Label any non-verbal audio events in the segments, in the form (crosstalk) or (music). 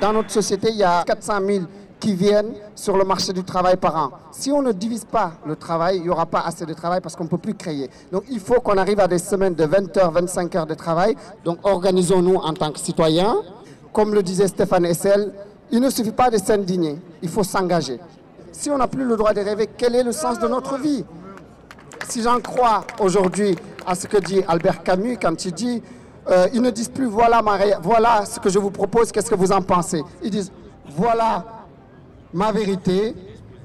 Dans notre société, il y a 400 000 qui viennent sur le marché du travail par an. Si on ne divise pas le travail, il n'y aura pas assez de travail parce qu'on ne peut plus créer. Donc il faut qu'on arrive à des semaines de 20 heures, 25 heures de travail. Donc organisons-nous en tant que citoyens. Comme le disait Stéphane Essel, il ne suffit pas de s'indigner, il faut s'engager. Si on n'a plus le droit de rêver, quel est le sens de notre vie? Si j'en crois aujourd'hui à ce que dit Albert Camus quand il dit euh, ils ne disent plus voilà, voilà ce que je vous propose, qu'est-ce que vous en pensez Ils disent voilà ma vérité,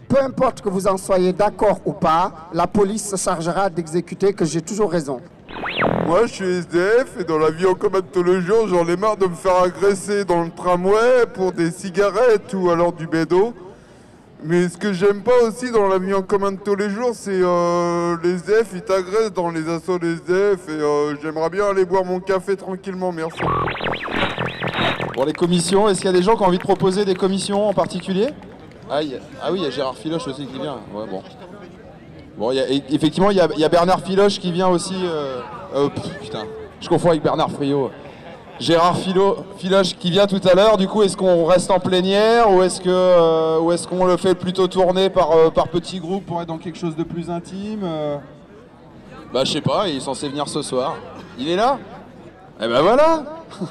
peu importe que vous en soyez d'accord ou pas, la police se chargera d'exécuter que j'ai toujours raison. Moi je suis SDF et dans la vie en commun tous les jours, j'en ai marre de me faire agresser dans le tramway pour des cigarettes ou alors du bédo. Mais ce que j'aime pas aussi dans la vie en commun de tous les jours, c'est euh, les SDF, ils t'agressent dans les assauts des SDF et euh, j'aimerais bien aller boire mon café tranquillement, merci. Pour les commissions, est-ce qu'il y a des gens qui ont envie de proposer des commissions en particulier? Ah, ah oui, il y a Gérard Filoche aussi qui vient. bon. Bon, effectivement, il y, a, Bernard Filoche qui vient aussi. Euh, euh, putain, je confonds avec Bernard Friot. Gérard Philo, Filoche qui vient tout à l'heure. Du coup, est-ce qu'on reste en plénière ou est-ce que euh, est-ce qu'on le fait plutôt tourner par, par petits groupes pour être dans quelque chose de plus intime Bah, je sais pas. Il est censé venir ce soir. Il est là? Eh ben voilà. (laughs)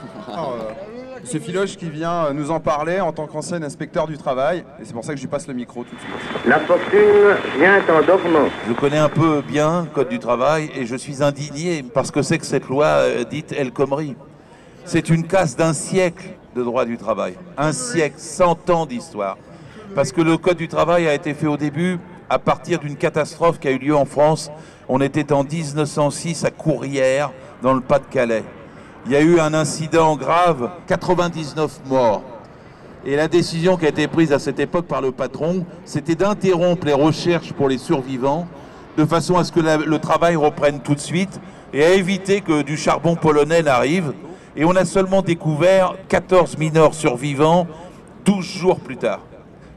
C'est Philoche qui vient nous en parler en tant qu'ancien inspecteur du travail. Et c'est pour ça que je lui passe le micro tout de suite. La fortune vient en dormant. Je connais un peu bien le Code du travail et je suis indigné parce que c'est que cette loi euh, dite El Khomri. C'est une casse d'un siècle de droit du travail. Un siècle, 100 ans d'histoire. Parce que le Code du travail a été fait au début à partir d'une catastrophe qui a eu lieu en France. On était en 1906 à Courrières, dans le Pas-de-Calais il y a eu un incident grave, 99 morts. Et la décision qui a été prise à cette époque par le patron, c'était d'interrompre les recherches pour les survivants, de façon à ce que le travail reprenne tout de suite et à éviter que du charbon polonais n'arrive. Et on a seulement découvert 14 mineurs survivants 12 jours plus tard.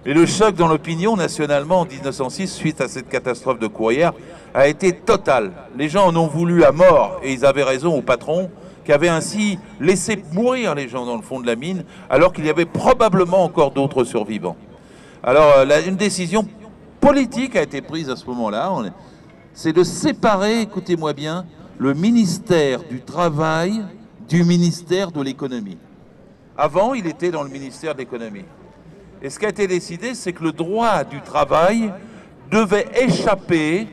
Et le choc dans l'opinion nationalement en 1906, suite à cette catastrophe de Courrières, a été total. Les gens en ont voulu à mort, et ils avaient raison au patron, qui avait ainsi laissé mourir les gens dans le fond de la mine, alors qu'il y avait probablement encore d'autres survivants. Alors, euh, une décision politique a été prise à ce moment-là, c'est de séparer, écoutez-moi bien, le ministère du Travail du ministère de l'économie. Avant, il était dans le ministère de l'économie. Et ce qui a été décidé, c'est que le droit du travail devait échapper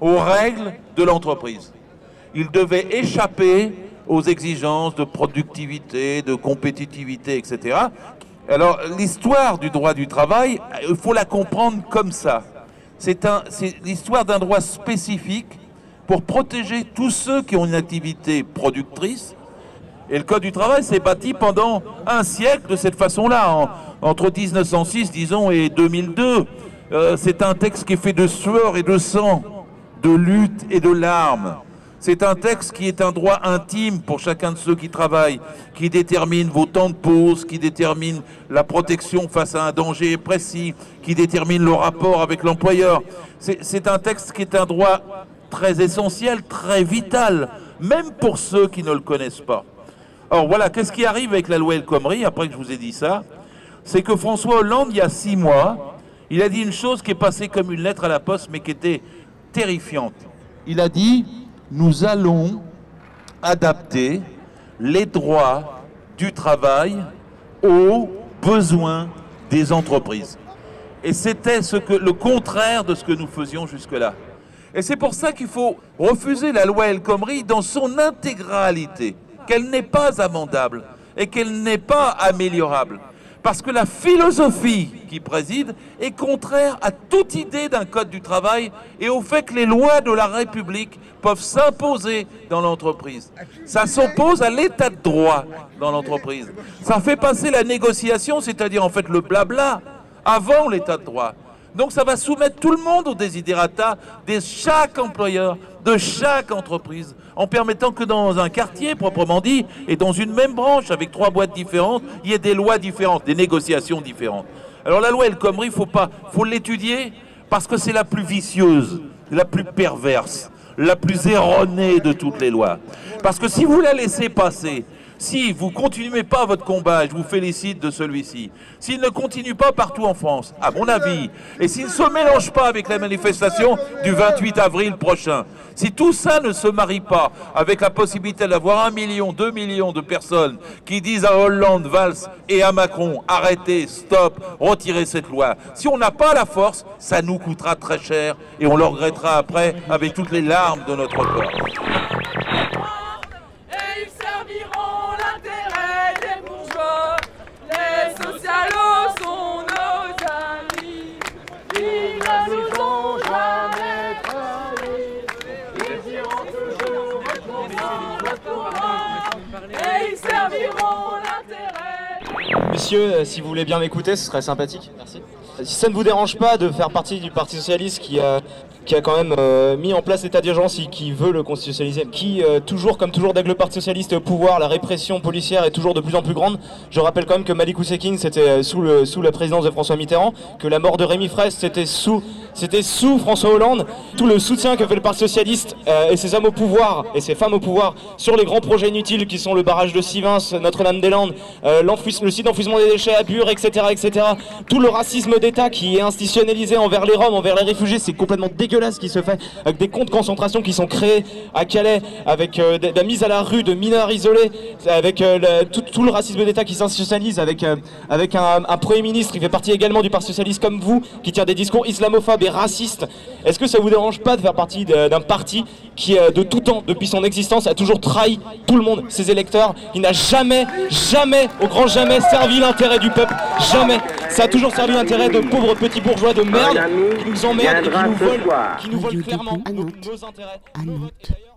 aux règles de l'entreprise. Il devait échapper aux exigences de productivité, de compétitivité, etc. Alors l'histoire du droit du travail, il faut la comprendre comme ça. C'est l'histoire d'un droit spécifique pour protéger tous ceux qui ont une activité productrice. Et le Code du travail s'est bâti pendant un siècle de cette façon-là, entre 1906, disons, et 2002. Euh, c'est un texte qui est fait de sueur et de sang, de lutte et de larmes. C'est un texte qui est un droit intime pour chacun de ceux qui travaillent, qui détermine vos temps de pause, qui détermine la protection face à un danger précis, qui détermine le rapport avec l'employeur. C'est un texte qui est un droit très essentiel, très vital, même pour ceux qui ne le connaissent pas. Or voilà, qu'est-ce qui arrive avec la loi El Khomri, après que je vous ai dit ça? C'est que François Hollande, il y a six mois, il a dit une chose qui est passée comme une lettre à la poste, mais qui était terrifiante. Il a dit nous allons adapter les droits du travail aux besoins des entreprises. Et c'était le contraire de ce que nous faisions jusque-là. Et c'est pour ça qu'il faut refuser la loi El Khomri dans son intégralité, qu'elle n'est pas amendable et qu'elle n'est pas améliorable. Parce que la philosophie qui préside est contraire à toute idée d'un code du travail et au fait que les lois de la République peuvent s'imposer dans l'entreprise. Ça s'oppose à l'état de droit dans l'entreprise. Ça fait passer la négociation, c'est-à-dire en fait le blabla, avant l'état de droit. Donc ça va soumettre tout le monde au desiderata de chaque employeur, de chaque entreprise, en permettant que dans un quartier proprement dit, et dans une même branche avec trois boîtes différentes, il y ait des lois différentes, des négociations différentes. Alors la loi El Khomri, faut pas, faut l'étudier parce que c'est la plus vicieuse, la plus perverse, la plus erronée de toutes les lois. Parce que si vous la laissez passer, Si vous continuez pas votre combat, je vous félicite de celui-ci, s'il ne continue pas partout en France, à mon avis, et s'il ne se mélange pas avec la manifestation du 28 avril prochain, si tout ça ne se marie pas avec la possibilité d'avoir un million, deux millions de personnes qui disent à Hollande, Valls et à Macron, arrêtez, stop, retirez cette loi, si on n'a pas la force, ça nous coûtera très cher et on le regrettera après avec toutes les larmes de notre corps. Monsieur, euh, si vous voulez bien m'écouter, ce serait sympathique. Merci. Si ça ne vous dérange pas de faire partie du Parti Socialiste qui a, qui a quand même euh, mis en place l'état d'urgence et qui veut le constitutionnaliser, qui, euh, toujours comme toujours, dès que le Parti Socialiste est au pouvoir, la répression policière est toujours de plus en plus grande. Je rappelle quand même que Malik Oussekine, c'était euh, sous, sous la présidence de François Mitterrand, que la mort de Rémi Fraisse, c'était sous, c'était sous François Hollande. Tout le soutien que fait le Parti Socialiste et ses hommes au pouvoir et ses femmes au pouvoir sur les grands projets inutiles qui sont le barrage de Sivins, Notre-Dame-des-Landes, le site d'enfouissement des déchets à Bure, etc., etc. Tout le racisme qui est institutionnalisé envers les Roms, envers les réfugiés, c'est complètement dégueulasse ce qui se fait avec des camps de concentration qui sont créés à Calais, avec euh, la mise à la rue de mineurs isolés, avec euh, tout, le racisme d'État qui s'institutionnalise, avec, euh, avec un, Premier ministre qui fait partie également du Parti Socialiste comme vous, qui tient des discours islamophobes et racistes. Est-ce que ça vous dérange pas de faire partie d'un parti qui, de tout temps, depuis son existence, a toujours trahi tout le monde, ses électeurs, qui n'a jamais, jamais, au grand jamais, servi l'intérêt du peuple, jamais. Ça a toujours servi l'intérêt de pauvres petits bourgeois de merde qui nous emmerdent et qui nous volent, soir. qui nous volent Radio clairement nos, intérêts. À nos votes. Nantes. Et d'ailleurs,